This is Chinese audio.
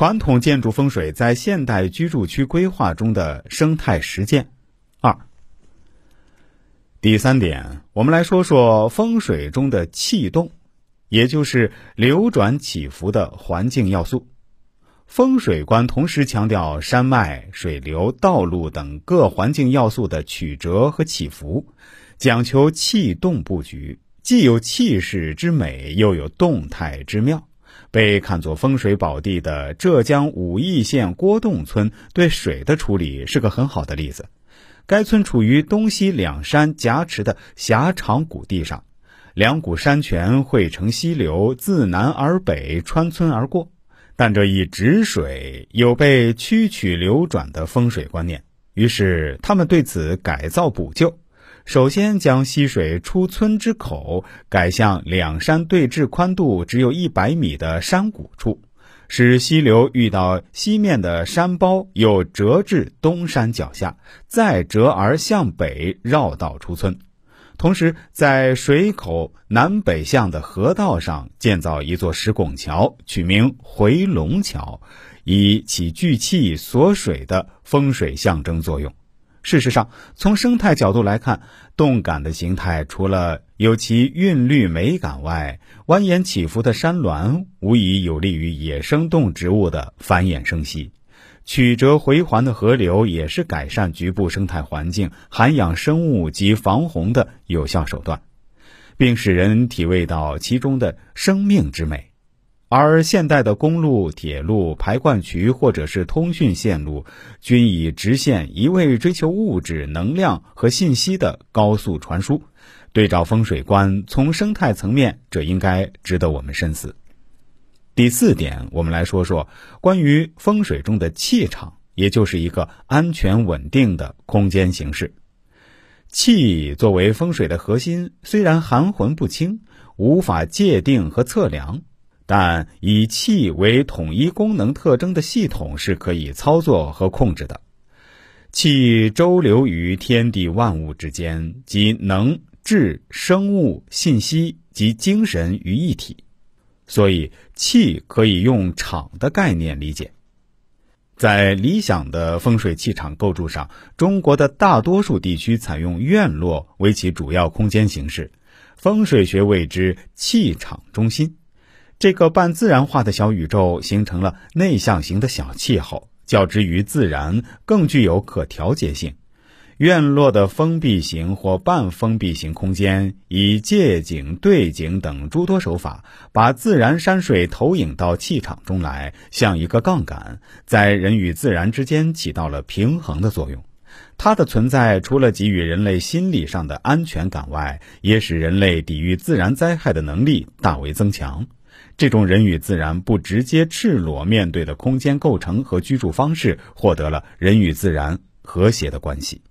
传统建筑风水在现代居住区规划中的生态实践。二，第三点，我们来说说风水中的气动，也就是流转起伏的环境要素。风水观同时强调山脉、水流、道路等各环境要素的曲折和起伏，讲求气动布局，既有气势之美，又有动态之妙。被看作风水宝地的浙江武义县郭洞村，对水的处理是个很好的例子。该村处于东西两山夹持的狭长谷地上，两股山泉汇成溪流，自南而北穿村而过。但这一止水有被曲曲流转的风水观念，于是他们对此改造补救。首先将溪水出村之口改向两山对峙、宽度只有一百米的山谷处，使溪流遇到西面的山包，又折至东山脚下，再折而向北绕道出村。同时，在水口南北向的河道上建造一座石拱桥，取名回龙桥，以起聚气锁水的风水象征作用。事实上，从生态角度来看，动感的形态除了有其韵律美感外，蜿蜒起伏的山峦无疑有利于野生动植物的繁衍生息。曲折回环的河流也是改善局部生态环境、涵养生物及防洪的有效手段，并使人体味到其中的生命之美。而现代的公路、铁路、排灌渠或者是通讯线路，均以直线一味追求物质、能量和信息的高速传输。对照风水观，从生态层面，这应该值得我们深思。第四点，我们来说说关于风水中的气场，也就是一个安全稳定的空间形式。气作为风水的核心，虽然含混不清，无法界定和测量，但以气为统一功能特征的系统是可以操作和控制的。气周流于天地万物之间，即能治生物、信息及精神于一体。所以，气可以用场的概念理解。在理想的风水气场构筑上，中国的大多数地区采用院落为其主要空间形式，风水学谓之气场中心。这个半自然化的小宇宙形成了内向型的小气候，较之于自然更具有可调节性。院落的封闭型或半封闭型空间，以借景、对景等诸多手法，把自然山水投影到气场中来，像一个杠杆，在人与自然之间起到了平衡的作用。它的存在，除了给予人类心理上的安全感外，也使人类抵御自然灾害的能力大为增强。这种人与自然不直接赤裸面对的空间构成和居住方式，获得了人与自然和谐的关系。